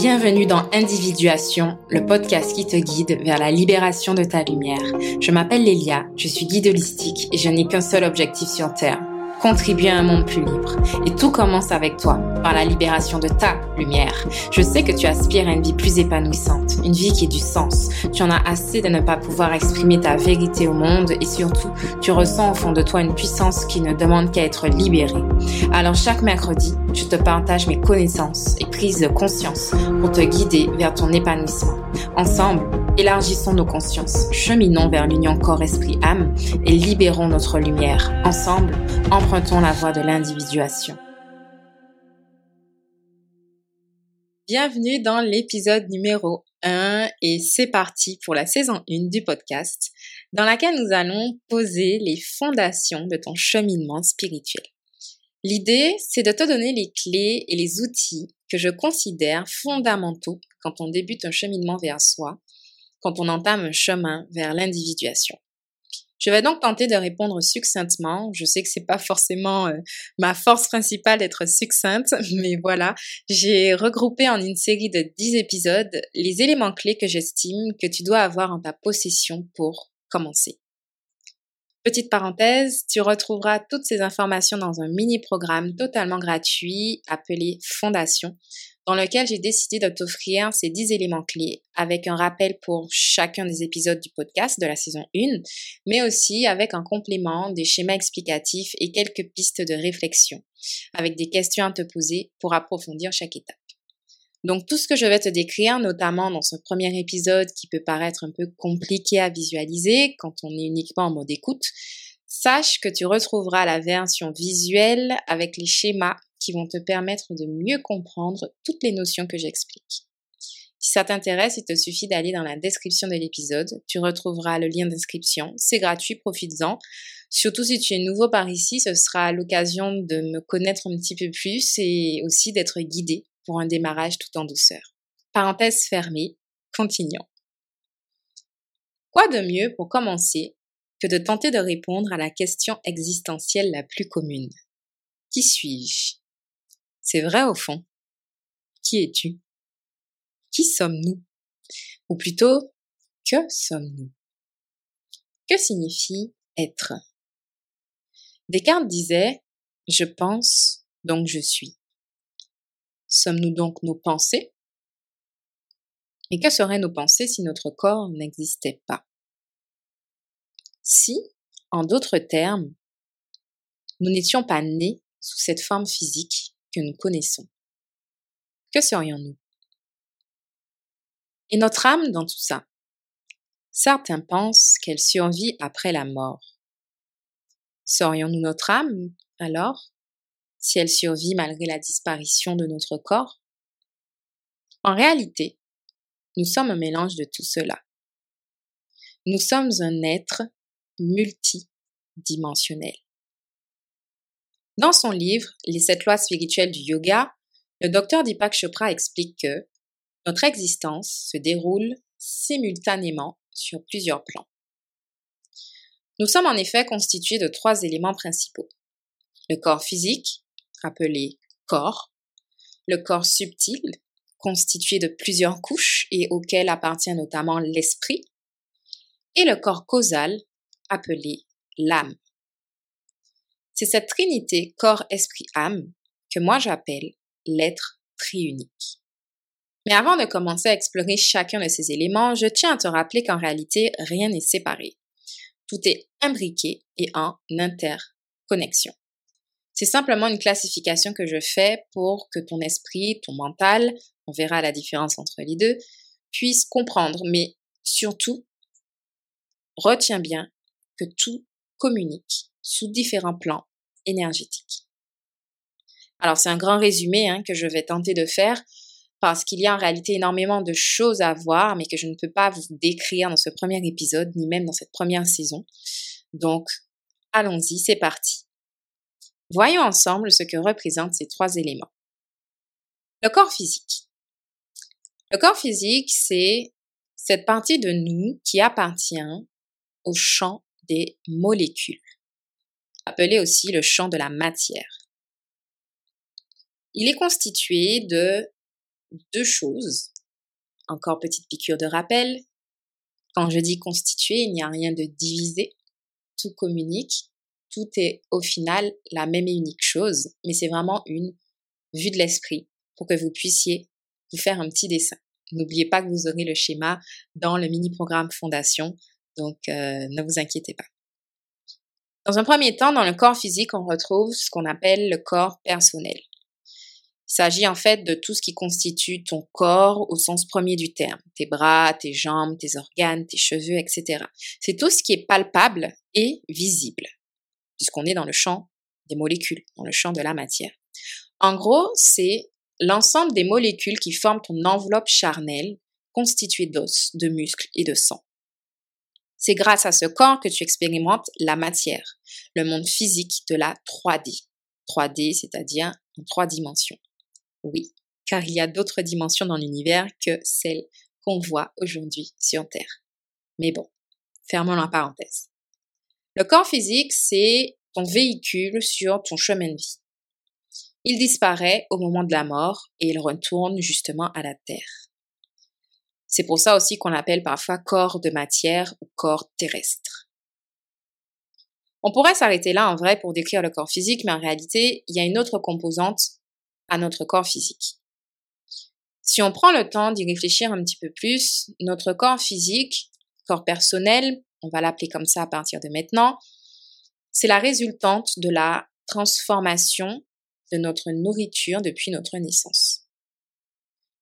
Bienvenue dans Individuation, le podcast qui te guide vers la libération de ta lumière. Je m'appelle Lélia, je suis guide holistique et je n'ai qu'un seul objectif sur Terre, contribuer à un monde plus libre. Et tout commence avec toi, par la libération de ta lumière. Je sais que tu aspires à une vie plus épanouissante, une vie qui ait du sens. Tu en as assez de ne pas pouvoir exprimer ta vérité au monde et surtout, tu ressens au fond de toi une puissance qui ne demande qu'à être libérée. Alors chaque mercredi, je te partage mes connaissances et prises de conscience pour te guider vers ton épanouissement. Ensemble, élargissons nos consciences, cheminons vers l'union corps-esprit-âme et libérons notre lumière. Ensemble, empruntons la voie de l'individuation. Bienvenue dans l'épisode numéro 1 et c'est parti pour la saison 1 du podcast dans laquelle nous allons poser les fondations de ton cheminement spirituel. L'idée, c'est de te donner les clés et les outils que je considère fondamentaux quand on débute un cheminement vers soi, quand on entame un chemin vers l'individuation. Je vais donc tenter de répondre succinctement. Je sais que c'est pas forcément euh, ma force principale d'être succincte, mais voilà, j'ai regroupé en une série de 10 épisodes les éléments clés que j'estime que tu dois avoir en ta possession pour commencer. Petite parenthèse, tu retrouveras toutes ces informations dans un mini-programme totalement gratuit appelé Fondation, dans lequel j'ai décidé de t'offrir ces 10 éléments clés avec un rappel pour chacun des épisodes du podcast de la saison 1, mais aussi avec un complément, des schémas explicatifs et quelques pistes de réflexion, avec des questions à te poser pour approfondir chaque étape. Donc tout ce que je vais te décrire, notamment dans ce premier épisode qui peut paraître un peu compliqué à visualiser quand on est uniquement en mode écoute, sache que tu retrouveras la version visuelle avec les schémas qui vont te permettre de mieux comprendre toutes les notions que j'explique. Si ça t'intéresse, il te suffit d'aller dans la description de l'épisode. Tu retrouveras le lien d'inscription. C'est gratuit, profites-en. Surtout si tu es nouveau par ici, ce sera l'occasion de me connaître un petit peu plus et aussi d'être guidé pour un démarrage tout en douceur. Parenthèse fermée, continuons. Quoi de mieux pour commencer que de tenter de répondre à la question existentielle la plus commune? Qui suis-je? C'est vrai au fond. Qui es-tu? Qui sommes-nous? Ou plutôt, que sommes-nous? Que signifie être? Descartes disait Je pense, donc je suis. Sommes-nous donc nos pensées? Et que seraient nos pensées si notre corps n'existait pas Si, en d'autres termes, nous n'étions pas nés sous cette forme physique que nous connaissons, que serions-nous? Et notre âme dans tout ça? Certains pensent qu'elle survit après la mort. Serions-nous notre âme alors si elle survit malgré la disparition de notre corps? En réalité, nous sommes un mélange de tout cela. Nous sommes un être multidimensionnel. Dans son livre Les sept lois spirituelles du yoga, le docteur Deepak Chopra explique que notre existence se déroule simultanément sur plusieurs plans. Nous sommes en effet constitués de trois éléments principaux. Le corps physique, appelé corps, le corps subtil, constitué de plusieurs couches et auquel appartient notamment l'esprit, et le corps causal, appelé l'âme. C'est cette trinité corps, esprit, âme que moi j'appelle l'être triunique. Mais avant de commencer à explorer chacun de ces éléments, je tiens à te rappeler qu'en réalité, rien n'est séparé. Tout est imbriqué et en interconnexion. C'est simplement une classification que je fais pour que ton esprit, ton mental, on verra la différence entre les deux, puisse comprendre. Mais surtout, retiens bien que tout communique sous différents plans énergétiques. Alors c'est un grand résumé hein, que je vais tenter de faire parce qu'il y a en réalité énormément de choses à voir, mais que je ne peux pas vous décrire dans ce premier épisode, ni même dans cette première saison. Donc, allons-y, c'est parti. Voyons ensemble ce que représentent ces trois éléments. Le corps physique. Le corps physique, c'est cette partie de nous qui appartient au champ des molécules, appelé aussi le champ de la matière. Il est constitué de deux choses. Encore petite piqûre de rappel. Quand je dis constitué, il n'y a rien de divisé. Tout communique. Tout est au final la même et unique chose, mais c'est vraiment une vue de l'esprit pour que vous puissiez vous faire un petit dessin. N'oubliez pas que vous aurez le schéma dans le mini-programme Fondation, donc euh, ne vous inquiétez pas. Dans un premier temps, dans le corps physique, on retrouve ce qu'on appelle le corps personnel. Il s'agit en fait de tout ce qui constitue ton corps au sens premier du terme. Tes bras, tes jambes, tes organes, tes cheveux, etc. C'est tout ce qui est palpable et visible, puisqu'on est dans le champ des molécules, dans le champ de la matière. En gros, c'est l'ensemble des molécules qui forment ton enveloppe charnelle, constituée d'os, de muscles et de sang. C'est grâce à ce corps que tu expérimentes la matière, le monde physique de la 3D. 3D, c'est-à-dire en trois dimensions. Oui, car il y a d'autres dimensions dans l'univers que celles qu'on voit aujourd'hui sur Terre. Mais bon, fermons la parenthèse. Le corps physique, c'est ton véhicule sur ton chemin de vie. Il disparaît au moment de la mort et il retourne justement à la Terre. C'est pour ça aussi qu'on l'appelle parfois corps de matière ou corps terrestre. On pourrait s'arrêter là en vrai pour décrire le corps physique, mais en réalité, il y a une autre composante à notre corps physique. Si on prend le temps d'y réfléchir un petit peu plus, notre corps physique, corps personnel, on va l'appeler comme ça à partir de maintenant, c'est la résultante de la transformation de notre nourriture depuis notre naissance.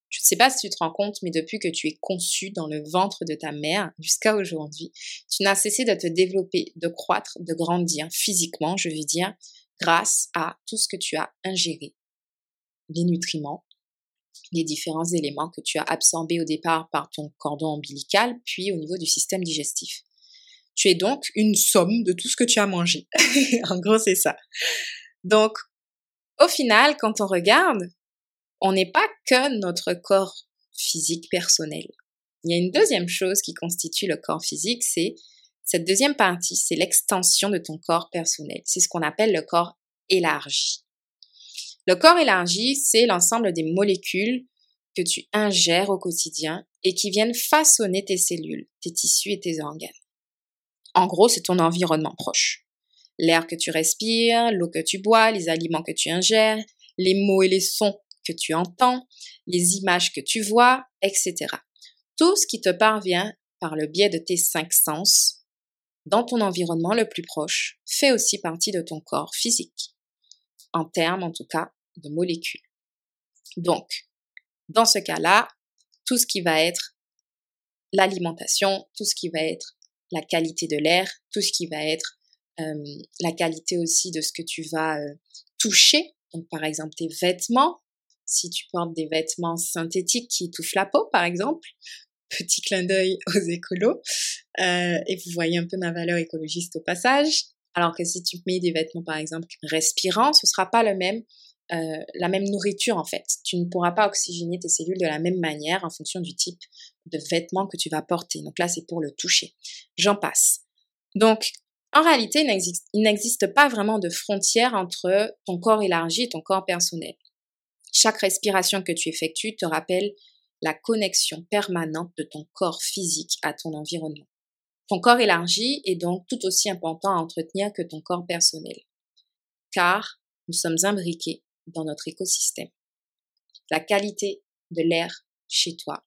Je ne sais pas si tu te rends compte, mais depuis que tu es conçu dans le ventre de ta mère jusqu'à aujourd'hui, tu n'as cessé de te développer, de croître, de grandir physiquement, je veux dire, grâce à tout ce que tu as ingéré. Les nutriments, les différents éléments que tu as absorbés au départ par ton cordon ombilical, puis au niveau du système digestif. Tu es donc une somme de tout ce que tu as mangé. en gros, c'est ça. Donc, au final, quand on regarde, on n'est pas que notre corps physique personnel. Il y a une deuxième chose qui constitue le corps physique, c'est cette deuxième partie, c'est l'extension de ton corps personnel. C'est ce qu'on appelle le corps élargi. Le corps élargi, c'est l'ensemble des molécules que tu ingères au quotidien et qui viennent façonner tes cellules, tes tissus et tes organes. En gros, c'est ton environnement proche l'air que tu respires, l'eau que tu bois, les aliments que tu ingères, les mots et les sons tu entends, les images que tu vois, etc. Tout ce qui te parvient par le biais de tes cinq sens dans ton environnement le plus proche fait aussi partie de ton corps physique, en termes en tout cas de molécules. Donc, dans ce cas-là, tout ce qui va être l'alimentation, tout ce qui va être la qualité de l'air, tout ce qui va être la qualité aussi de ce que tu vas toucher. Donc, par exemple, tes vêtements. Si tu portes des vêtements synthétiques qui étouffent la peau, par exemple, petit clin d'œil aux écolos. et vous voyez un peu ma valeur écologiste au passage. Alors que si tu mets des vêtements, par exemple, respirants, ce sera pas même, la même nourriture en fait. Tu ne pourras pas oxygéner tes cellules de la même manière en fonction du type de vêtements que tu vas porter. Donc là, c'est pour le toucher. J'en passe. Donc, en réalité, il n'existe pas vraiment de frontière entre ton corps élargi et ton corps personnel. Chaque respiration que tu effectues te rappelle la connexion permanente de ton corps physique à ton environnement. Ton corps élargi est donc tout aussi important à entretenir que ton corps personnel, car nous sommes imbriqués dans notre écosystème. La qualité de l'air chez toi,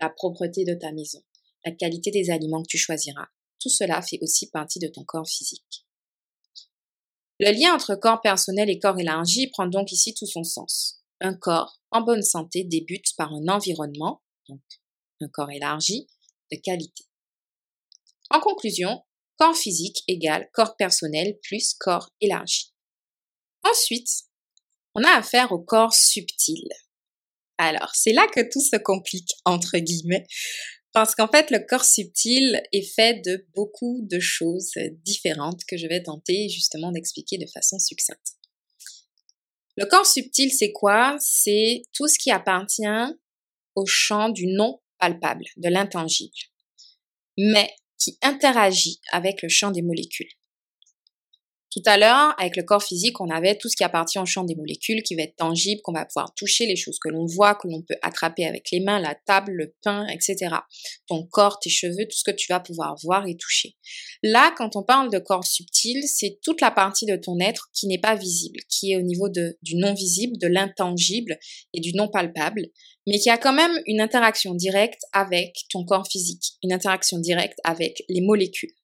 la propreté de ta maison, la qualité des aliments que tu choisiras, tout cela fait aussi partie de ton corps physique. Le lien entre corps personnel et corps élargi prend donc ici tout son sens. Un corps en bonne santé débute par un environnement, donc un corps élargi, de qualité. En conclusion, corps physique égale corps personnel plus corps élargi. Ensuite, on a affaire au corps subtil. Alors, c'est là que tout se complique, entre guillemets, parce qu'en fait, le corps subtil est fait de beaucoup de choses différentes que je vais tenter justement d'expliquer de façon succincte. Le corps subtil, c'est quoi? C'est tout ce qui appartient au champ du non palpable, de l'intangible, mais qui interagit avec le champ des molécules. Tout à l'heure, avec le corps physique, on avait tout ce qui appartient au champ des molécules, qui va être tangible, qu'on va pouvoir toucher, les choses que l'on voit, que l'on peut attraper avec les mains, la table, le pain, etc. Ton corps, tes cheveux, tout ce que tu vas pouvoir voir et toucher. Là, quand on parle de corps subtil, c'est toute la partie de ton être qui n'est pas visible, qui est au niveau du non visible, de l'intangible et du non palpable, mais qui a quand même une interaction directe avec ton corps physique, une interaction directe avec les molécules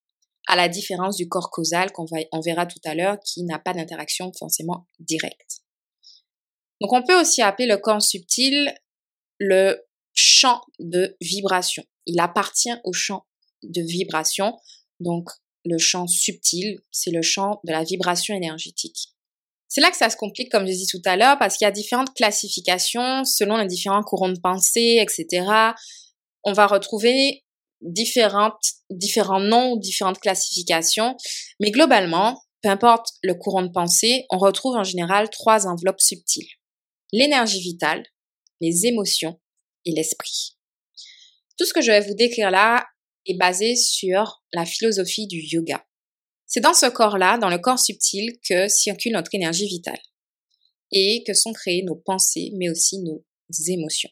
à la différence du corps causal qu'on on verra tout à l'heure qui n'a pas d'interaction forcément directe. Donc on peut aussi appeler le corps subtil le champ de vibration. Il appartient au champ de vibration. Donc le champ subtil, c'est le champ de la vibration énergétique. C'est là que ça se complique, comme je disais tout à l'heure, parce qu'il y a différentes classifications selon les différents courants de pensée, etc. On va retrouver différentes, différents noms différentes classifications. Mais globalement, peu importe le courant de pensée, on retrouve en général trois enveloppes subtiles. L'énergie vitale, les émotions et l'esprit. Tout ce que je vais vous décrire là est basé sur la philosophie du yoga. C'est dans ce corps-là, dans le corps subtil, que circule notre énergie vitale et que sont créées nos pensées, mais aussi nos émotions.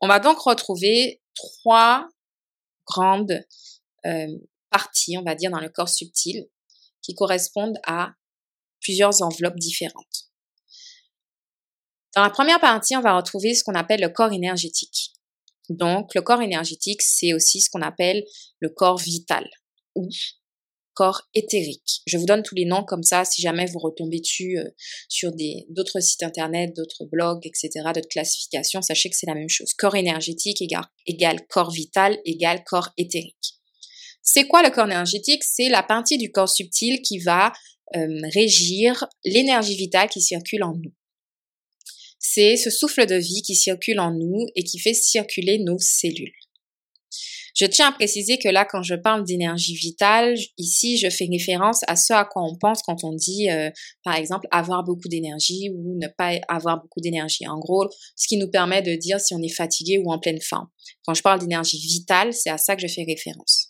On va donc retrouver trois grandes euh, parties, on va dire, dans le corps subtil, qui correspondent à plusieurs enveloppes différentes. Dans la première partie, on va retrouver ce qu'on appelle le corps énergétique. Donc, le corps énergétique, c'est aussi ce qu'on appelle le corps vital ou corps éthérique. Je vous donne tous les noms comme ça, si jamais vous retombez dessus euh, sur d'autres sites internet, d'autres blogs, etc., d'autres classifications, sachez que c'est la même chose. Corps énergétique égale, corps vital égale corps éthérique. C'est quoi le corps énergétique? C'est la partie du corps subtil qui va euh, régir l'énergie vitale qui circule en nous. C'est ce souffle de vie qui circule en nous et qui fait circuler nos cellules. Je tiens à préciser que là, quand je parle d'énergie vitale, ici, je fais référence à ce à quoi on pense quand on dit, euh, par exemple, avoir beaucoup d'énergie ou ne pas avoir beaucoup d'énergie. En gros, ce qui nous permet de dire si on est fatigué ou en pleine forme. Quand je parle d'énergie vitale, c'est à ça que je fais référence.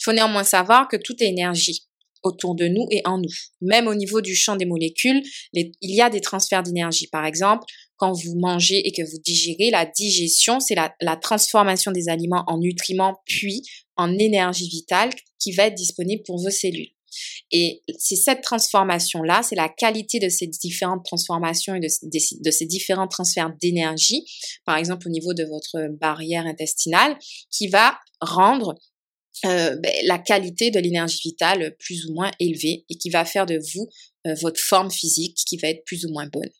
Il faut néanmoins savoir que toute énergie autour de nous et en nous. Même au niveau du champ des molécules, il y a des transferts d'énergie. Par exemple, quand vous mangez et que vous digérez, la digestion, c'est la, transformation des aliments en nutriments puis en énergie vitale qui va être disponible pour vos cellules. Et c'est cette transformation-là, c'est la qualité de ces différentes transformations et de, de ces différents transferts d'énergie, par exemple au niveau de votre barrière intestinale, qui va rendre euh, ben, la qualité de l'énergie vitale plus ou moins élevée et qui va faire de vous euh, votre forme physique qui va être plus ou moins bonne.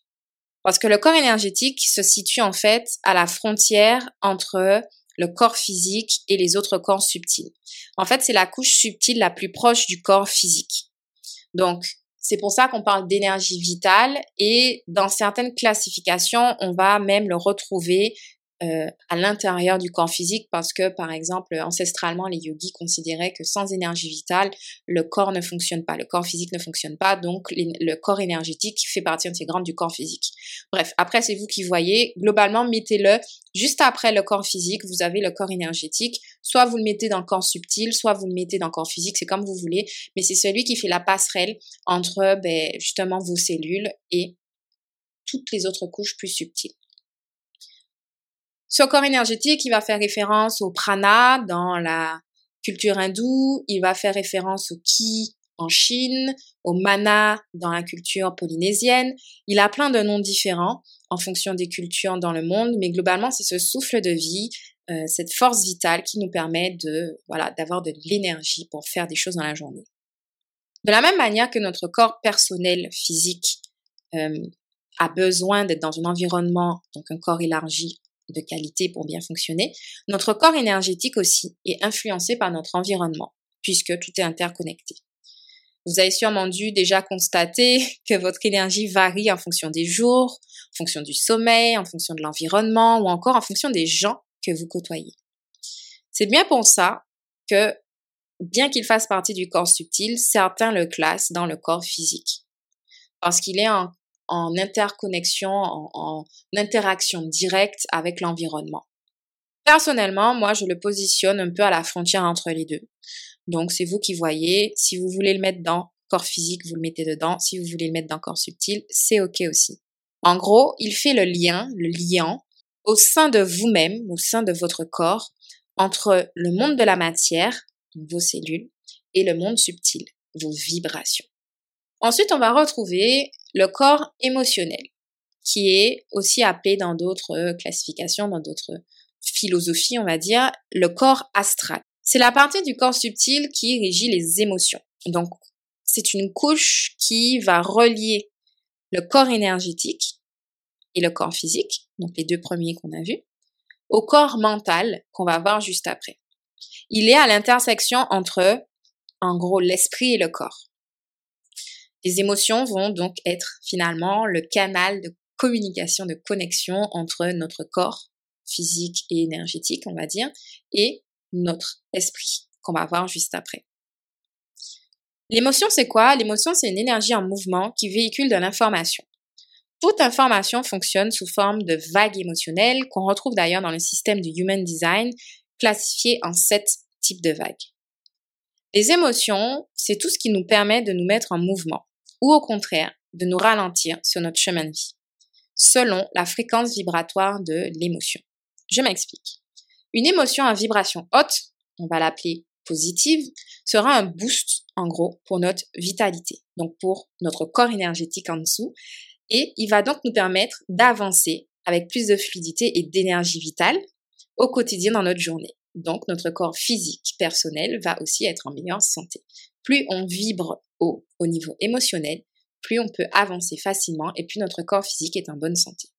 Parce que le corps énergétique se situe en fait à la frontière entre le corps physique et les autres corps subtils. En fait, c'est la couche subtile la plus proche du corps physique. Donc, c'est pour ça qu'on parle d'énergie vitale et dans certaines classifications, on va même le retrouver euh, à l'intérieur du corps physique parce que, par exemple, ancestralement, les yogis considéraient que sans énergie vitale, le corps ne fonctionne pas, le corps physique ne fonctionne pas, donc le corps énergétique fait partie intégrante du corps physique. Bref, après, c'est vous qui voyez. Globalement, mettez-le juste après le corps physique, vous avez le corps énergétique. Soit vous le mettez dans le corps subtil, soit vous le mettez dans le corps physique, c'est comme vous voulez, mais c'est celui qui fait la passerelle entre ben, justement vos cellules et toutes les autres couches plus subtiles. Ce corps énergétique, il va faire référence au prana dans la culture hindoue, il va faire référence au ki en Chine, au mana dans la culture polynésienne. Il a plein de noms différents en fonction des cultures dans le monde, mais globalement, c'est ce souffle de vie, euh, cette force vitale qui nous permet de voilà d'avoir de l'énergie pour faire des choses dans la journée. De la même manière que notre corps personnel physique euh, a besoin d'être dans un environnement, donc un corps élargi, de qualité pour bien fonctionner, notre corps énergétique aussi est influencé par notre environnement, puisque tout est interconnecté. Vous avez sûrement dû déjà constater que votre énergie varie en fonction des jours, en fonction du sommeil, en fonction de l'environnement ou encore en fonction des gens que vous côtoyez. C'est bien pour ça que, bien qu'il fasse partie du corps subtil, certains le classent dans le corps physique. Parce qu'il est en en interconnexion, en, interaction directe avec l'environnement. Personnellement, moi, je le positionne un peu à la frontière entre les deux. Donc, c'est vous qui voyez. Si vous voulez le mettre dans corps physique, vous le mettez dedans. Si vous voulez le mettre dans corps subtil, c'est OK aussi. En gros, il fait le lien, le liant, au sein de vous-même, au sein de votre corps, entre le monde de la matière, vos cellules, et le monde subtil, vos vibrations. Ensuite, on va retrouver le corps émotionnel, qui est aussi appelé dans d'autres classifications, dans d'autres philosophies, on va dire, le corps astral. C'est la partie du corps subtil qui régit les émotions. Donc, c'est une couche qui va relier le corps énergétique et le corps physique, donc les deux premiers qu'on a vus, au corps mental qu'on va voir juste après. Il est à l'intersection entre, en gros, l'esprit et le corps. Les émotions vont donc être finalement le canal de communication, de connexion entre notre corps physique et énergétique, on va dire, et notre esprit, qu'on va voir juste après. L'émotion, c'est quoi? L'émotion, c'est une énergie en mouvement qui véhicule de l'information. Toute information fonctionne sous forme de vagues émotionnelles qu'on retrouve d'ailleurs dans le système du Human Design, classifié en sept types de vagues. Les émotions, c'est tout ce qui nous permet de nous mettre en mouvement, ou au contraire, de nous ralentir sur notre chemin de vie, selon la fréquence vibratoire de l'émotion. Je m'explique. Une émotion à vibration haute, on va l'appeler positive, sera un boost, en gros, pour notre vitalité, donc pour notre corps énergétique en dessous, et il va donc nous permettre d'avancer avec plus de fluidité et d'énergie vitale au quotidien dans notre journée. Donc notre corps physique personnel va aussi être en meilleure santé. Plus on vibre haut au niveau émotionnel, plus on peut avancer facilement et plus notre corps physique est en bonne santé.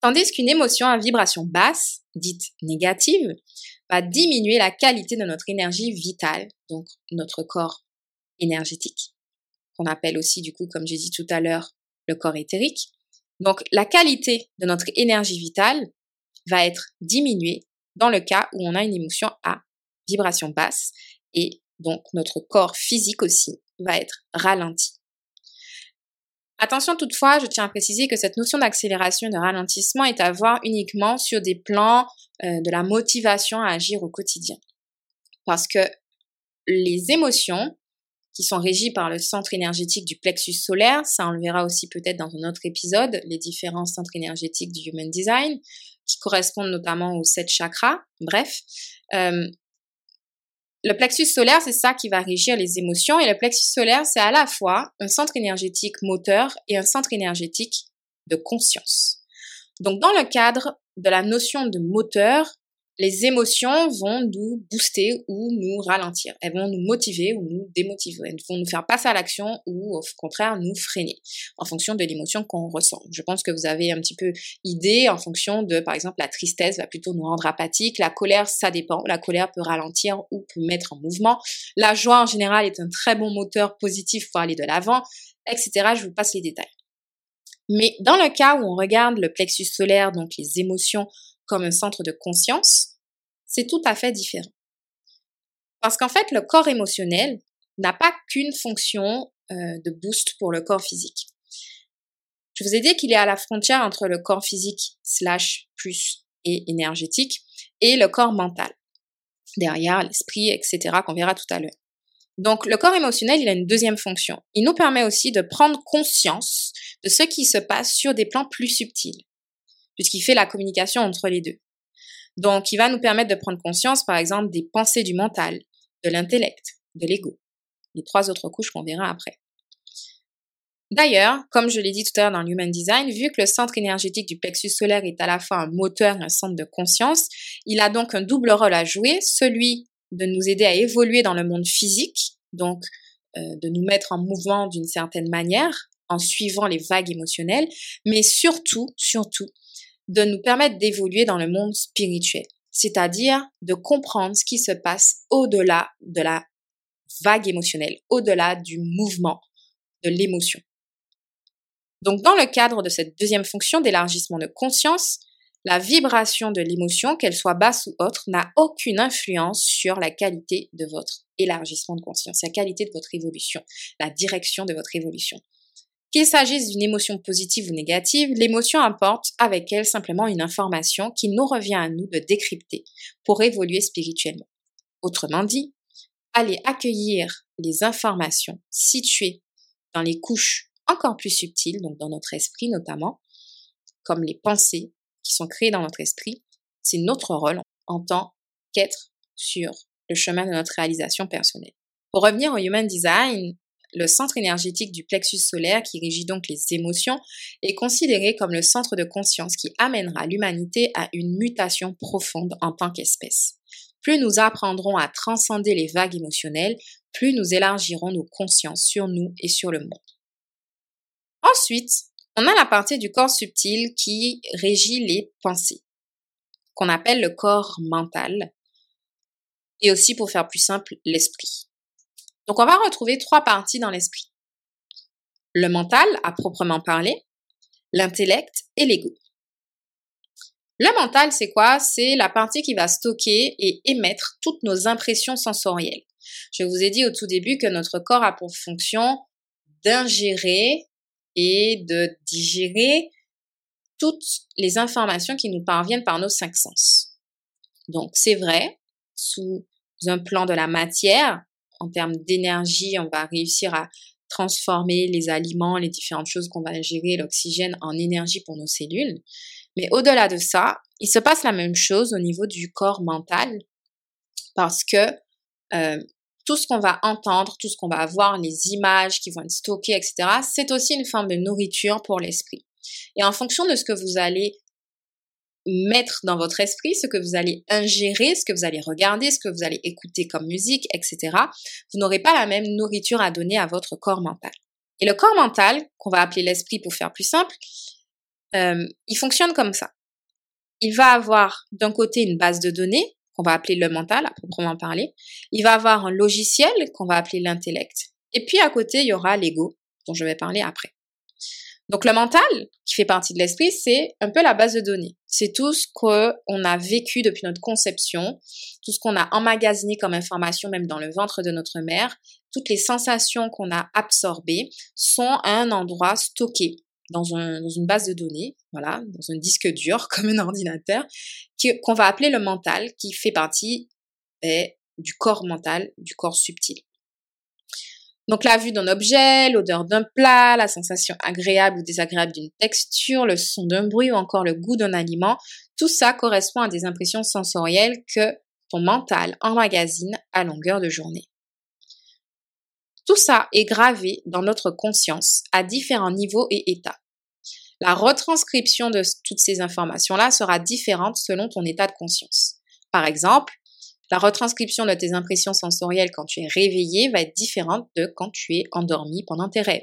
Tandis qu'une émotion à vibration basse, dite négative, va diminuer la qualité de notre énergie vitale, donc notre corps énergétique, qu'on appelle aussi du coup, comme j'ai dit tout à l'heure, le corps éthérique. Donc la qualité de notre énergie vitale va être diminuée dans le cas où on a une émotion à vibration basse et donc notre corps physique aussi va être ralenti. Attention toutefois, je tiens à préciser que cette notion d'accélération et de ralentissement est à voir uniquement sur des plans euh, de la motivation à agir au quotidien. Parce que les émotions qui sont régies par le centre énergétique du plexus solaire, ça on le verra aussi peut-être dans un autre épisode, les différents centres énergétiques du Human Design, qui correspondent notamment aux sept chakras, bref, euh, le plexus solaire, c'est ça qui va régir les émotions. Et le plexus solaire, c'est à la fois un centre énergétique moteur et un centre énergétique de conscience. Donc, dans le cadre de la notion de moteur, les émotions vont nous booster ou nous ralentir. Elles vont nous motiver ou nous démotiver. Elles vont nous faire passer à l'action ou au contraire nous freiner en fonction de l'émotion qu'on ressent. Je pense que vous avez un petit peu idée en fonction de, par exemple, la tristesse va plutôt nous rendre apathique. La colère, ça dépend. La colère peut ralentir ou peut mettre en mouvement. La joie en général est un très bon moteur positif pour aller de l'avant, etc. Je vous passe les détails. Mais dans le cas où on regarde le plexus solaire, donc les émotions comme un centre de conscience, c'est tout à fait différent. Parce qu'en fait, le corps émotionnel n'a pas qu'une fonction euh, de boost pour le corps physique. Je vous ai dit qu'il est à la frontière entre le corps physique slash plus et énergétique et le corps mental. Derrière l'esprit, etc., qu'on verra tout à l'heure. Donc, le corps émotionnel, il a une deuxième fonction. Il nous permet aussi de prendre conscience de ce qui se passe sur des plans plus subtils puisqu'il fait la communication entre les deux. Donc, il va nous permettre de prendre conscience, par exemple, des pensées du mental, de l'intellect, de l'ego. Les trois autres couches qu'on verra après. D'ailleurs, comme je l'ai dit tout à l'heure dans l'Human Design, vu que le centre énergétique du plexus solaire est à la fois un moteur et un centre de conscience, il a donc un double rôle à jouer, celui de nous aider à évoluer dans le monde physique, donc euh, de nous mettre en mouvement d'une certaine manière, en suivant les vagues émotionnelles, mais surtout, surtout, de nous permettre d'évoluer dans le monde spirituel, c'est-à-dire de comprendre ce qui se passe au-delà de la vague émotionnelle, au-delà du mouvement, de l'émotion. Donc dans le cadre de cette deuxième fonction d'élargissement de conscience, la vibration de l'émotion, qu'elle soit basse ou haute, n'a aucune influence sur la qualité de votre élargissement de conscience, la qualité de votre évolution, la direction de votre évolution. Qu'il s'agisse d'une émotion positive ou négative, l'émotion apporte avec elle simplement une information qui nous revient à nous de décrypter pour évoluer spirituellement. Autrement dit, aller accueillir les informations situées dans les couches encore plus subtiles, donc dans notre esprit notamment, comme les pensées qui sont créées dans notre esprit, c'est notre rôle en tant qu'être sur le chemin de notre réalisation personnelle. Pour revenir au Human Design, le centre énergétique du plexus solaire, qui régit donc les émotions, est considéré comme le centre de conscience qui amènera l'humanité à une mutation profonde en tant qu'espèce. Plus nous apprendrons à transcender les vagues émotionnelles, plus nous élargirons nos consciences sur nous et sur le monde. Ensuite, on a la partie du corps subtil qui régit les pensées, qu'on appelle le corps mental, et aussi pour faire plus simple, l'esprit. Donc on va retrouver trois parties dans l'esprit. Le mental, à proprement parler, l'intellect et l'ego. Le mental, c'est quoi? C'est la partie qui va stocker et émettre toutes nos impressions sensorielles. Je vous ai dit au tout début que notre corps a pour fonction d'ingérer et de digérer toutes les informations qui nous parviennent par nos cinq sens. Donc c'est vrai, sous un plan de la matière, en termes d'énergie, on va réussir à transformer les aliments, les différentes choses qu'on va ingérer, l'oxygène en énergie pour nos cellules. Mais au-delà de ça, il se passe la même chose au niveau du corps mental parce que euh, tout ce qu'on va entendre, tout ce qu'on va avoir, les images qui vont être stockées, etc., c'est aussi une forme de nourriture pour l'esprit. Et en fonction de ce que vous allez mettre dans votre esprit, ce que vous allez ingérer, ce que vous allez regarder, ce que vous allez écouter comme musique, etc., vous n'aurez pas la même nourriture à donner à votre corps mental. Et le corps mental, qu'on va appeler l'esprit pour faire plus simple, euh, il fonctionne comme ça. Il va avoir d'un côté une base de données, qu'on va appeler le mental, à proprement parler. Il va avoir un logiciel, qu'on va appeler l'intellect. Et puis à côté, il y aura l'ego, dont je vais parler après. Donc le mental, qui fait partie de l'esprit, c'est un peu la base de données. C'est tout ce qu'on a vécu depuis notre conception, tout ce qu'on a emmagasiné comme information même dans le ventre de notre mère, toutes les sensations qu'on a absorbées sont à un endroit stocké dans, une base de données, voilà, dans un disque dur comme un ordinateur, qu'on va appeler le mental, qui fait partie eh, du corps mental, du corps subtil. Donc la vue d'un objet, l'odeur d'un plat, la sensation agréable ou désagréable d'une texture, le son d'un bruit ou encore le goût d'un aliment, tout ça correspond à des impressions sensorielles que ton mental emmagasine à longueur de journée. Tout ça est gravé dans notre conscience à différents niveaux et états. La retranscription de toutes ces informations-là sera différente selon ton état de conscience. Par exemple, la retranscription de tes impressions sensorielles quand tu es réveillé va être différente de quand tu es endormi pendant tes rêves.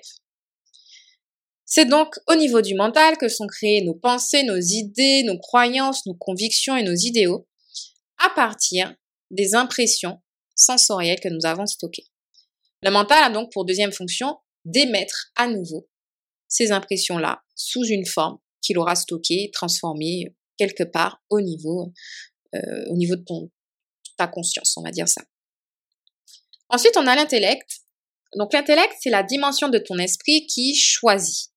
C'est donc au niveau du mental que sont créées nos pensées, nos idées, nos croyances, nos convictions et nos idéaux à partir des impressions sensorielles que nous avons stockées. Le mental a donc pour deuxième fonction d'émettre à nouveau ces impressions-là sous une forme qu'il aura stockée, transformée quelque part au niveau, euh, au niveau de ton, ta conscience, on va dire ça. Ensuite, on a l'intellect. Donc l'intellect, c'est la dimension de ton esprit qui choisit.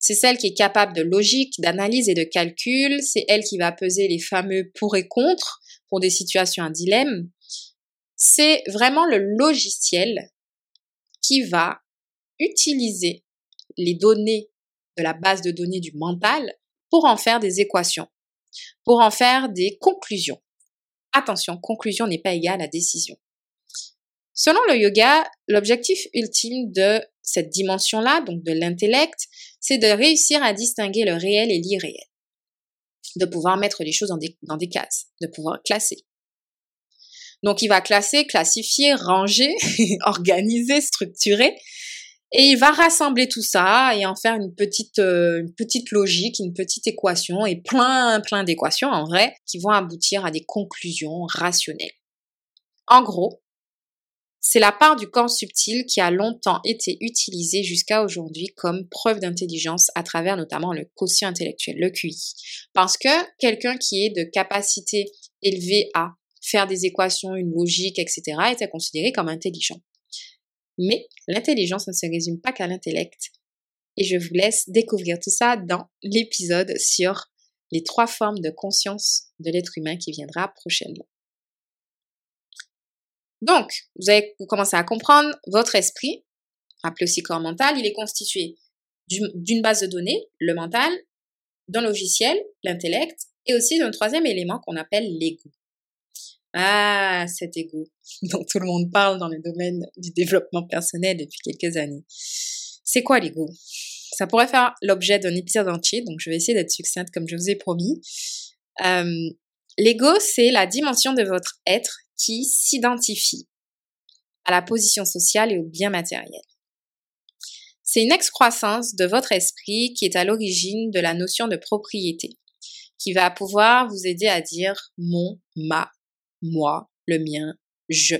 C'est celle qui est capable de logique, d'analyse et de calcul. C'est elle qui va peser les fameux pour et contre pour des situations à dilemme. C'est vraiment le logiciel qui va utiliser les données de la base de données du mental pour en faire des équations, pour en faire des conclusions. Attention, conclusion n'est pas égale à décision. Selon le yoga, l'objectif ultime de cette dimension-là, donc de l'intellect, c'est de réussir à distinguer le réel et l'irréel. De pouvoir mettre les choses dans des, dans cases, de pouvoir classer. Donc il va classer, classifier, ranger, organiser, structurer et il va rassembler tout ça et en faire une petite, euh, une petite logique, une petite équation et plein, plein d'équations en vrai qui vont aboutir à des conclusions rationnelles. En gros, c'est la part du corps subtil qui a longtemps été utilisée jusqu'à aujourd'hui comme preuve d'intelligence à travers notamment le quotient intellectuel, le QI. Parce que quelqu'un qui est de capacité élevée à faire des équations, une logique, etc., était considéré comme intelligent. Mais l'intelligence ne se résume pas qu'à l'intellect. Et je vous laisse découvrir tout ça dans l'épisode sur les trois formes de conscience de l'être humain qui viendra prochainement. Donc, vous avez commencé à comprendre votre esprit, appelé aussi corps mental, il est constitué d'une base de données, le mental, d'un logiciel, l'intellect, et aussi d'un troisième élément qu'on appelle l'ego. Ah, cet ego dont tout le monde parle dans le domaine du développement personnel depuis quelques années. C'est quoi l'ego? Ça pourrait faire l'objet d'un épisode entier, donc je vais essayer d'être succincte comme je vous ai promis. Euh, l'ego, c'est la dimension de votre être qui s'identifie à la position sociale et au bien matériel. C'est une excroissance de votre esprit qui est à l'origine de la notion de propriété, qui va pouvoir vous aider à dire mon, ma, moi, le mien, je.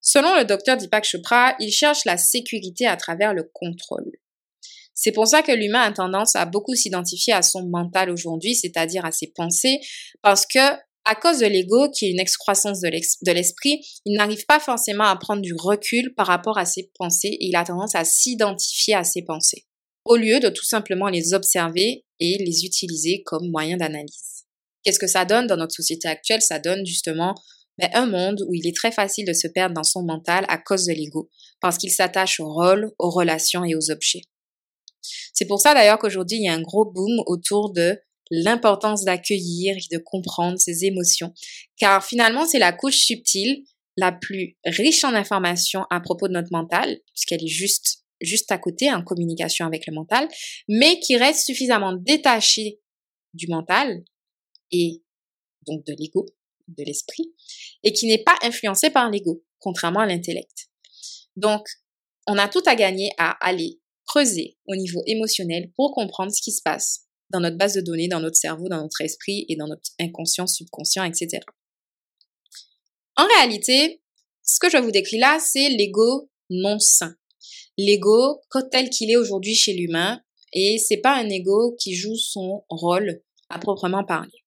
Selon le docteur Deepak Chopra, il cherche la sécurité à travers le contrôle. C'est pour ça que l'humain a tendance à beaucoup s'identifier à son mental aujourd'hui, c'est-à-dire à ses pensées, parce que à cause de l'ego, qui est une excroissance de l'esprit, il n'arrive pas forcément à prendre du recul par rapport à ses pensées et il a tendance à s'identifier à ses pensées, au lieu de tout simplement les observer et les utiliser comme moyen d'analyse. Qu'est-ce que ça donne dans notre société actuelle? Ça donne justement ben, un monde où il est très facile de se perdre dans son mental à cause de l'ego, parce qu'il s'attache au rôle, aux relations et aux objets. C'est pour ça d'ailleurs qu'aujourd'hui, il y a un gros boom autour de l'importance d'accueillir et de comprendre ses émotions, car finalement c'est la couche subtile la plus riche en informations à propos de notre mental, puisqu'elle est juste juste à côté en communication avec le mental, mais qui reste suffisamment détachée du mental et donc de l'ego, de l'esprit, et qui n'est pas influencée par l'ego, contrairement à l'intellect. Donc, on a tout à gagner à aller creuser au niveau émotionnel pour comprendre ce qui se passe dans notre base de données, dans notre cerveau, dans notre esprit et dans notre inconscient, subconscient, etc. En réalité, ce que je vous décris là, c'est l'ego non sain. L'ego tel qu'il est aujourd'hui chez l'humain, et c'est pas un ego qui joue son rôle à proprement parler.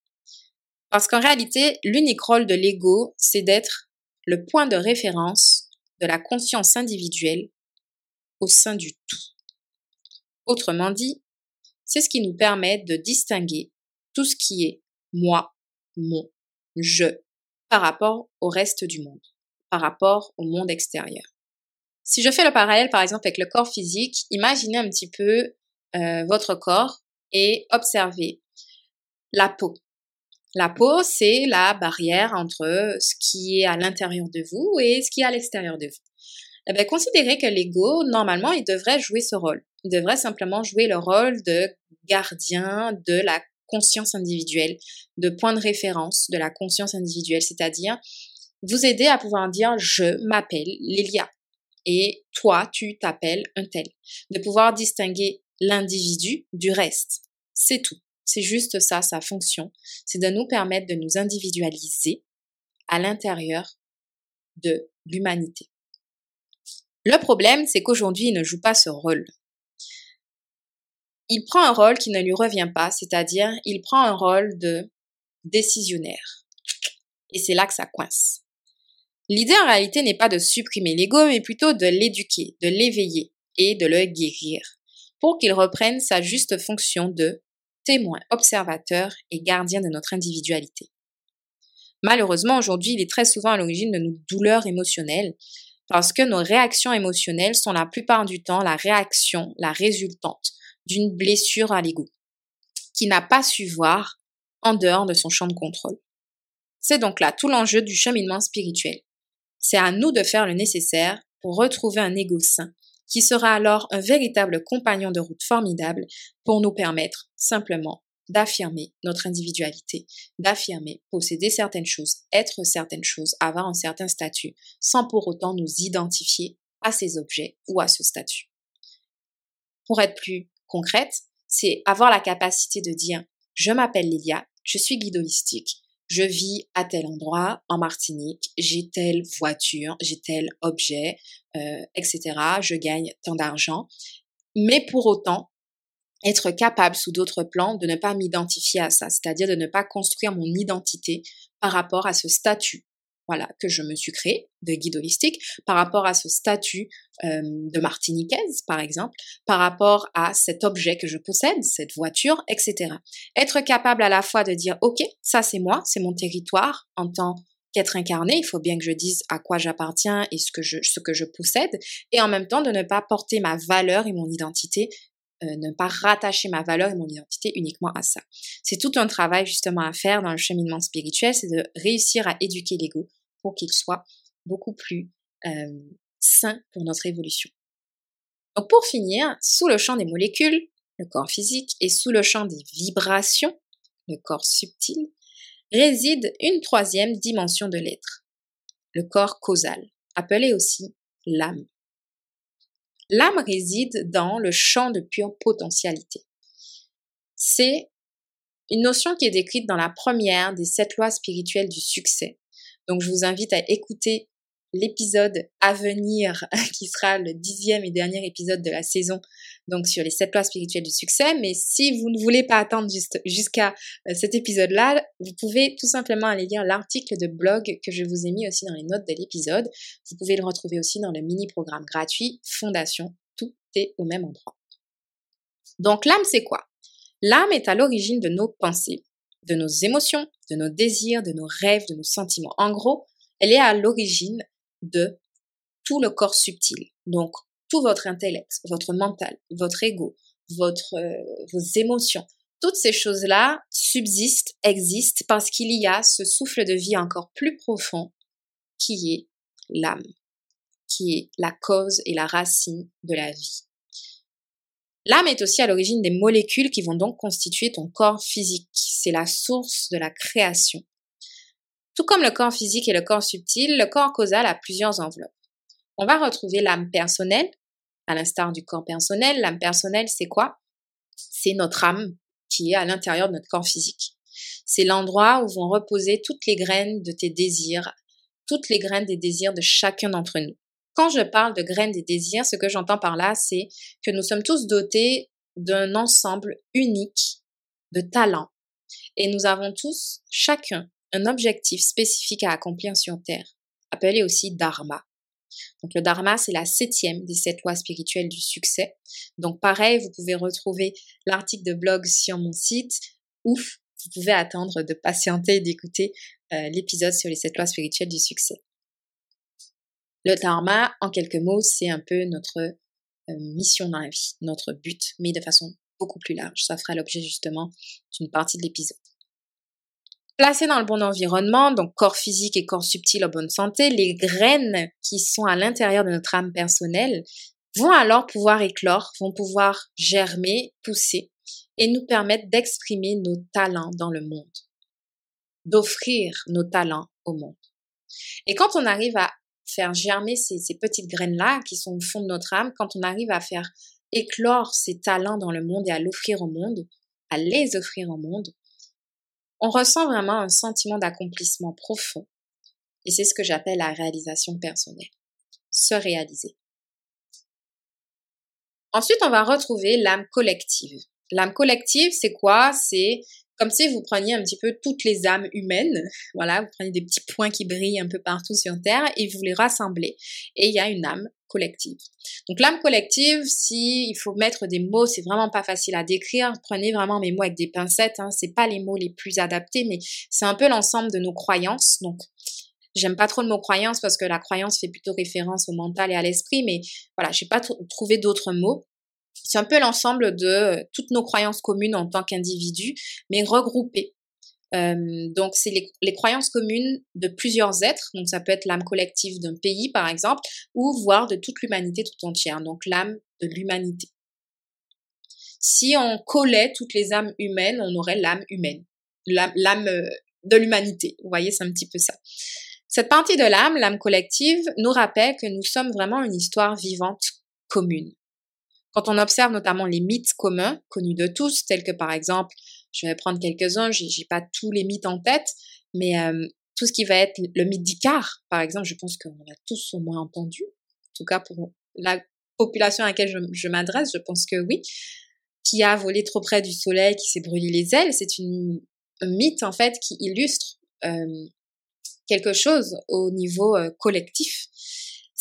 Parce qu'en réalité, l'unique rôle de l'ego, c'est d'être le point de référence de la conscience individuelle au sein du tout. Autrement dit, c'est ce qui nous permet de distinguer tout ce qui est moi, mon, je, par rapport au reste du monde, par rapport au monde extérieur. Si je fais le parallèle par exemple avec le corps physique, imaginez un petit peu euh, votre corps et observez la peau. La peau, c'est la barrière entre ce qui est à l'intérieur de vous et ce qui est à l'extérieur de vous. Eh bien, considérez que l'ego, normalement, il devrait jouer ce rôle. Il devrait simplement jouer le rôle de gardien de la conscience individuelle, de point de référence de la conscience individuelle, c'est-à-dire vous aider à pouvoir dire je m'appelle Lilia et toi tu t'appelles un tel. De pouvoir distinguer l'individu du reste. C'est tout. C'est juste ça, sa fonction. C'est de nous permettre de nous individualiser à l'intérieur de l'humanité. Le problème, c'est qu'aujourd'hui, il ne joue pas ce rôle il prend un rôle qui ne lui revient pas, c'est-à-dire il prend un rôle de décisionnaire. Et c'est là que ça coince. L'idée en réalité n'est pas de supprimer l'ego, mais plutôt de l'éduquer, de l'éveiller et de le guérir pour qu'il reprenne sa juste fonction de témoin, observateur et gardien de notre individualité. Malheureusement, aujourd'hui, il est très souvent à l'origine de nos douleurs émotionnelles parce que nos réactions émotionnelles sont la plupart du temps la réaction, la résultante d'une blessure à l'ego, qui n'a pas su voir en dehors de son champ de contrôle. C'est donc là tout l'enjeu du cheminement spirituel. C'est à nous de faire le nécessaire pour retrouver un ego sain, qui sera alors un véritable compagnon de route formidable pour nous permettre simplement d'affirmer notre individualité, d'affirmer posséder certaines choses, être certaines choses, avoir un certain statut, sans pour autant nous identifier à ces objets ou à ce statut. Pour être plus concrète, c'est avoir la capacité de dire je m'appelle Lilia, je suis guide holistique, je vis à tel endroit en Martinique, j'ai telle voiture, j'ai tel objet, euh, etc. Je gagne tant d'argent, mais pour autant être capable sous d'autres plans de ne pas m'identifier à ça, c'est-à-dire de ne pas construire mon identité par rapport à ce statut voilà, que je me suis créé de guide holistique par rapport à ce statut euh, de martiniquaise, par exemple, par rapport à cet objet que je possède, cette voiture, etc. Être capable à la fois de dire, OK, ça c'est moi, c'est mon territoire en tant qu'être incarné, il faut bien que je dise à quoi j'appartiens et ce que je, ce que je possède, et en même temps de ne pas porter ma valeur et mon identité, euh, ne pas rattacher ma valeur et mon identité uniquement à ça. C'est tout un travail justement à faire dans le cheminement spirituel, c'est de réussir à éduquer l'ego pour qu'il soit beaucoup plus sain pour notre évolution. Pour finir, sous le champ des molécules, le corps physique, et sous le champ des vibrations, le corps subtil, réside une troisième dimension de l'être, le corps causal, appelé aussi l'âme. L'âme réside dans le champ de pure potentialité. C'est une notion qui est décrite dans la première des sept lois spirituelles du succès. Donc je vous invite à écouter l'épisode à venir, qui sera le dixième et dernier épisode de la saison, donc sur les sept lois spirituelles du succès. Mais si vous ne voulez pas attendre jusqu'à euh, cet épisode-là, vous pouvez tout simplement aller lire l'article de blog que je vous ai mis aussi dans les notes de l'épisode. Vous pouvez le retrouver aussi dans le mini-programme gratuit Fondation. Tout est au même endroit. Donc l'âme, c'est quoi? L'âme est à l'origine de nos pensées, de nos émotions, de nos désirs, de nos rêves, de nos sentiments. En gros, elle est à l'origine de tout le corps subtil. Donc, tout votre intellect, votre mental, votre ego, euh, vos émotions, toutes ces choses-là subsistent, existent parce qu'il y a ce souffle de vie encore plus profond qui est l'âme, qui est la cause et la racine de la vie. L'âme est aussi à l'origine des molécules qui vont donc constituer ton corps physique. C'est la source de la création. Tout comme le corps physique et le corps subtil, le corps causal a plusieurs enveloppes. On va retrouver l'âme personnelle, à l'instar du corps personnel. L'âme personnelle, c'est quoi? C'est notre âme qui est à l'intérieur de notre corps physique. C'est l'endroit où vont reposer toutes les graines de tes désirs, toutes les graines des désirs de chacun d'entre nous. Quand je parle de graines des désirs, ce que j'entends par là, c'est que nous sommes tous dotés d'un ensemble unique de talents. Et nous avons tous, chacun, un objectif spécifique à accomplir sur Terre, appelé aussi Dharma. Donc le Dharma, c'est la septième des sept lois spirituelles du succès. Donc pareil, vous pouvez retrouver l'article de blog sur mon site ou vous pouvez attendre de patienter et d'écouter euh, l'épisode sur les sept lois spirituelles du succès. Le Dharma, en quelques mots, c'est un peu notre euh, mission dans la vie, notre but, mais de façon beaucoup plus large. Ça fera l'objet justement d'une partie de l'épisode. Placés dans le bon environnement, donc corps physique et corps subtil en bonne santé, les graines qui sont à l'intérieur de notre âme personnelle vont alors pouvoir éclore, vont pouvoir germer, pousser et nous permettre d'exprimer nos talents dans le monde, d'offrir nos talents au monde. Et quand on arrive à faire germer ces, petites graines-là qui sont au fond de notre âme, quand on arrive à faire éclore ces talents dans le monde et à l'offrir au monde, à les offrir au monde, on ressent vraiment un sentiment d'accomplissement profond. Et c'est ce que j'appelle la réalisation personnelle. Se réaliser. Ensuite, on va retrouver l'âme collective. L'âme collective, c'est quoi? C'est comme si vous preniez un petit peu toutes les âmes humaines, voilà, vous prenez des petits points qui brillent un peu partout sur Terre et vous les rassemblez. Et il y a une âme collective. Donc l'âme collective, si il faut mettre des mots, c'est vraiment pas facile à décrire. Prenez vraiment mes mots avec des pincettes. Hein. C'est pas les mots les plus adaptés, mais c'est un peu l'ensemble de nos croyances. Donc J'aime pas trop le mot croyance parce que la croyance fait plutôt référence au mental et à l'esprit, mais voilà, j'ai pas trouvé d'autres mots. C'est un peu l'ensemble de euh, toutes nos croyances communes en tant qu'individus, mais regroupées. Euh, donc, c'est les, les, croyances communes de plusieurs êtres. Donc, ça peut être l'âme collective d'un pays, par exemple, ou voire de toute l'humanité tout entière. Donc, l'âme de l'humanité. Si on collait toutes les âmes humaines, on aurait l'âme humaine, l'âme euh, de l'humanité. Vous voyez, c'est un petit peu ça. Cette partie de l'âme, l'âme collective, nous rappelle que nous sommes vraiment une histoire vivante commune. Quand on observe notamment les mythes communs, connus de tous, tels que par exemple, je vais prendre quelques-uns, j'ai, pas tous les mythes en tête, mais euh, tout ce qui va être le mythe d'Icare, par exemple, je pense qu'on l'a tous au moins entendu. En tout cas, pour la population à laquelle je, m'adresse, je pense que oui. Qui a volé trop près du soleil, qui s'est brûlé les ailes, c'est une, un mythe en fait qui illustre euh, quelque chose au niveau euh, collectif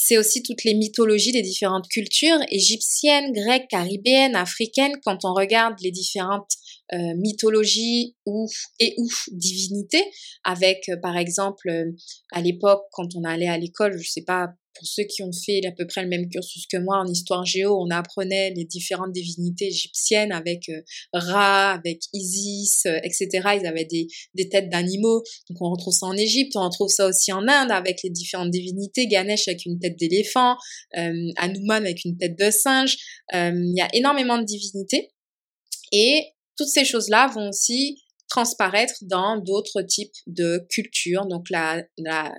c'est aussi toutes les mythologies des différentes cultures égyptiennes, grecques, caribéennes, africaines. Quand on regarde les différentes euh, mythologies ou et ou divinités, avec euh, par exemple euh, à l'époque quand on allait à l'école, je sais pas pour ceux qui ont fait à peu près le même cursus que moi en histoire géo, on apprenait les différentes divinités égyptiennes avec euh, Ra, avec Isis, euh, etc. Ils avaient des, des têtes d'animaux. Donc on retrouve ça en Égypte, on retrouve ça aussi en Inde avec les différentes divinités. Ganesh avec une tête d'éléphant, euh, Hanuman avec une tête de singe. Euh, il y a énormément de divinités. Et toutes ces choses-là vont aussi transparaître dans d'autres types de cultures. Donc la,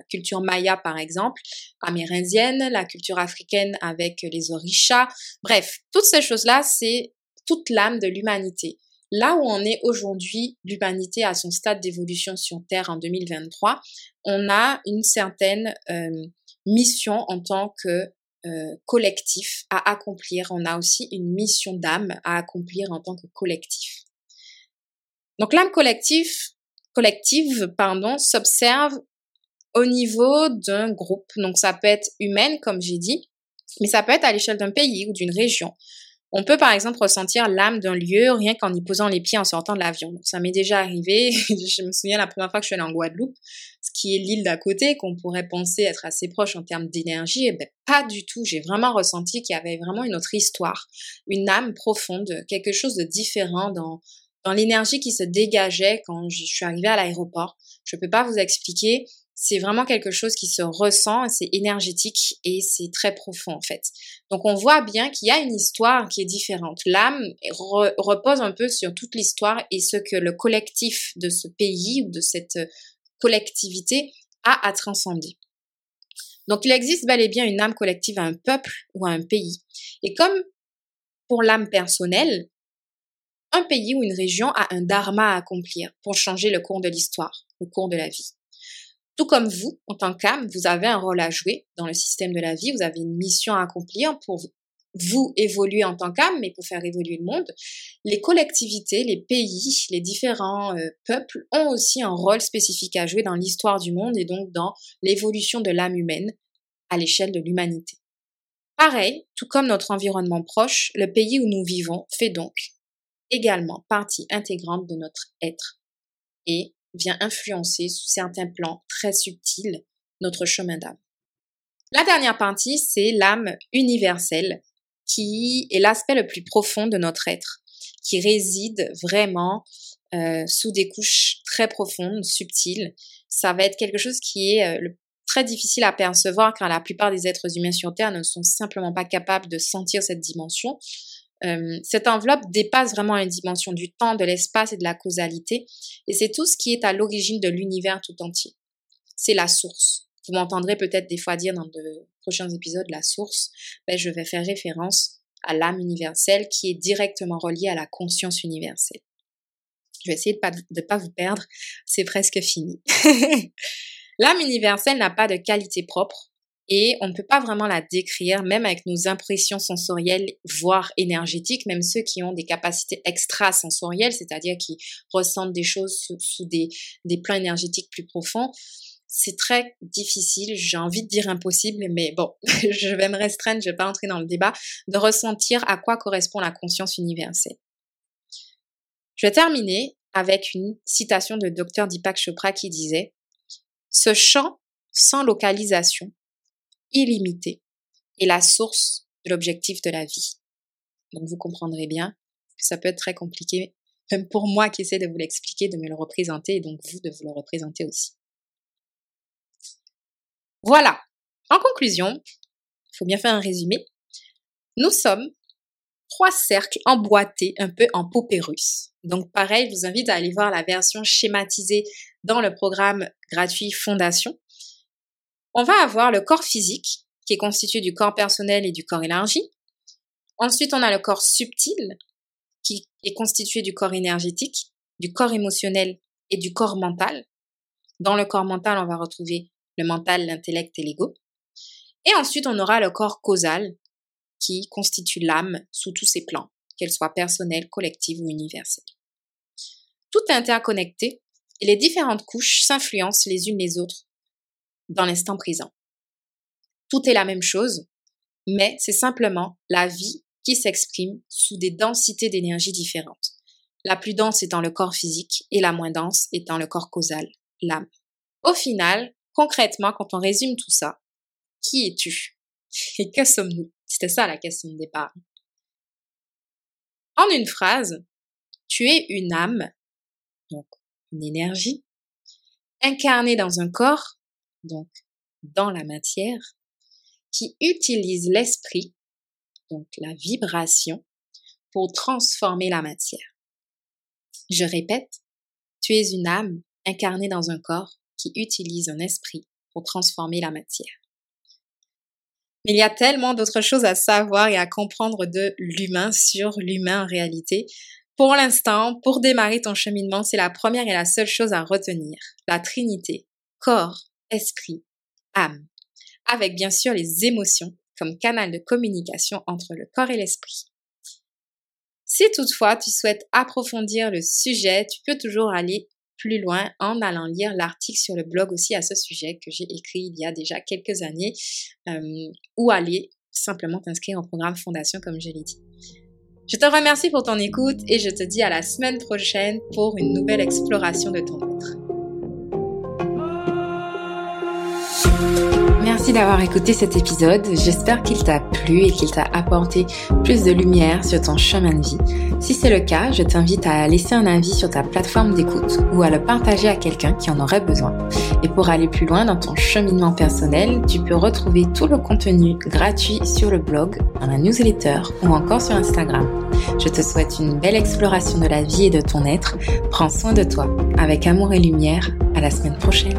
culture maya par exemple, amérindienne, la culture africaine avec les orishas. Bref, toutes ces choses-là, c'est toute l'âme de l'humanité. Là où on est aujourd'hui, l'humanité à son stade d'évolution sur Terre en 2023, on a une certaine euh, mission en tant que euh, collectif à accomplir. On a aussi une mission d'âme à accomplir en tant que collectif. Donc l'âme collective, collective pardon, s'observe au niveau d'un groupe. Donc ça peut être humaine, comme j'ai dit, mais ça peut être à l'échelle d'un pays ou d'une région. On peut par exemple ressentir l'âme d'un lieu rien qu'en y posant les pieds en sortant de l'avion. Ça m'est déjà arrivé. je me souviens la première fois que je suis allée en Guadeloupe, ce qui est l'île d'à côté, qu'on pourrait penser être assez proche en termes d'énergie. Et eh ben pas du tout. J'ai vraiment ressenti qu'il y avait vraiment une autre histoire, une âme profonde, quelque chose de différent dans dans l'énergie qui se dégageait quand je suis arrivée à l'aéroport. Je ne peux pas vous expliquer. C'est vraiment quelque chose qui se ressent, c'est énergétique et c'est très profond en fait. Donc on voit bien qu'il y a une histoire qui est différente. L'âme repose un peu sur toute l'histoire et ce que le collectif de ce pays ou de cette collectivité a à transcender. Donc il existe bel et bien une âme collective à un peuple ou à un pays. Et comme pour l'âme personnelle, un pays ou une région a un dharma à accomplir pour changer le cours de l'histoire, le cours de la vie. Tout comme vous, en tant qu'âme, vous avez un rôle à jouer dans le système de la vie, vous avez une mission à accomplir pour vous évoluer en tant qu'âme, mais pour faire évoluer le monde. Les collectivités, les pays, les différents euh, peuples ont aussi un rôle spécifique à jouer dans l'histoire du monde et donc dans l'évolution de l'âme humaine à l'échelle de l'humanité. Pareil, tout comme notre environnement proche, le pays où nous vivons fait donc également partie intégrante de notre être et vient influencer sous certains plans très subtils notre chemin d'âme. La dernière partie, c'est l'âme universelle qui est l'aspect le plus profond de notre être, qui réside vraiment euh, sous des couches très profondes, subtiles. Ça va être quelque chose qui est euh, très difficile à percevoir car la plupart des êtres humains sur Terre ne sont simplement pas capables de sentir cette dimension. Euh, cette enveloppe dépasse vraiment une dimension du temps, de l'espace et de la causalité, et c'est tout ce qui est à l'origine de l'univers tout entier. C'est la source. Vous m'entendrez peut-être des fois dire dans de prochains épisodes la source, ben, je vais faire référence à l'âme universelle qui est directement reliée à la conscience universelle. Je vais essayer de ne pas, pas vous perdre, c'est presque fini. l'âme universelle n'a pas de qualité propre, et on ne peut pas vraiment la décrire, même avec nos impressions sensorielles, voire énergétiques, même ceux qui ont des capacités extrasensorielles, c'est-à-dire qui ressentent des choses sous, des, plans énergétiques plus profonds. C'est très difficile, j'ai envie de dire impossible, mais bon, je vais me restreindre, je vais pas entrer dans le débat, de ressentir à quoi correspond la conscience universelle. Je vais terminer avec une citation de Dr Deepak Chopra qui disait Ce champ sans localisation illimité et la source de l'objectif de la vie. Donc vous comprendrez bien que ça peut être très compliqué, même pour moi qui essaie de vous l'expliquer, de me le représenter et donc vous de vous le représenter aussi. Voilà. En conclusion, il faut bien faire un résumé. Nous sommes trois cercles emboîtés un peu en paupérus. Donc pareil, je vous invite à aller voir la version schématisée dans le programme gratuit Fondation on va avoir le corps physique, qui est constitué du corps personnel et du corps élargi. Ensuite, on a le corps subtil, qui est constitué du corps énergétique, du corps émotionnel et du corps mental. Dans le corps mental, on va retrouver le mental, l'intellect et l'ego. Et ensuite, on aura le corps causal, qui constitue l'âme sous tous ses plans, qu'elle soit personnelle, collective ou universelle. Tout est interconnecté et les différentes couches s'influencent les unes les autres dans l'instant présent. tout est la même chose, mais c'est simplement la vie qui s'exprime sous des densités d'énergie différentes. La plus dense étant le corps physique et la moins dense étant le corps causal, l'âme. Au final, concrètement, quand on résume tout ça, qui es-tu? Et que sommes-nous? C'était ça la question de départ. En une phrase, tu es une âme, donc une énergie, incarnée dans un corps, donc dans la matière, qui utilise l'esprit, donc la vibration, pour transformer la matière. Je répète, tu es une âme incarnée dans un corps qui utilise un esprit pour transformer la matière. Mais il y a tellement d'autres choses à savoir et à comprendre de l'humain sur l'humain en réalité. Pour l'instant, pour démarrer ton cheminement, c'est la première et la seule chose à retenir. La Trinité, corps, esprit, âme. Avec bien sûr les émotions comme canal de communication entre le corps et l'esprit. Si toutefois tu souhaites approfondir le sujet, tu peux toujours aller plus loin en allant lire l'article sur le blog aussi à ce sujet que j'ai écrit il y a déjà quelques années euh, ou aller simplement t'inscrire au programme Fondation comme je l'ai dit. Je te remercie pour ton écoute et je te dis à la semaine prochaine pour une nouvelle exploration de ton être. Merci d'avoir écouté cet épisode. J'espère qu'il t'a plu et qu'il t'a apporté plus de lumière sur ton chemin de vie. Si c'est le cas, je t'invite à laisser un avis sur ta plateforme d'écoute ou à le partager à quelqu'un qui en aurait besoin. Et pour aller plus loin dans ton cheminement personnel, tu peux retrouver tout le contenu gratuit sur le blog, dans la newsletter ou encore sur Instagram. Je te souhaite une belle exploration de la vie et de ton être. Prends soin de toi. Avec amour et lumière. À la semaine prochaine.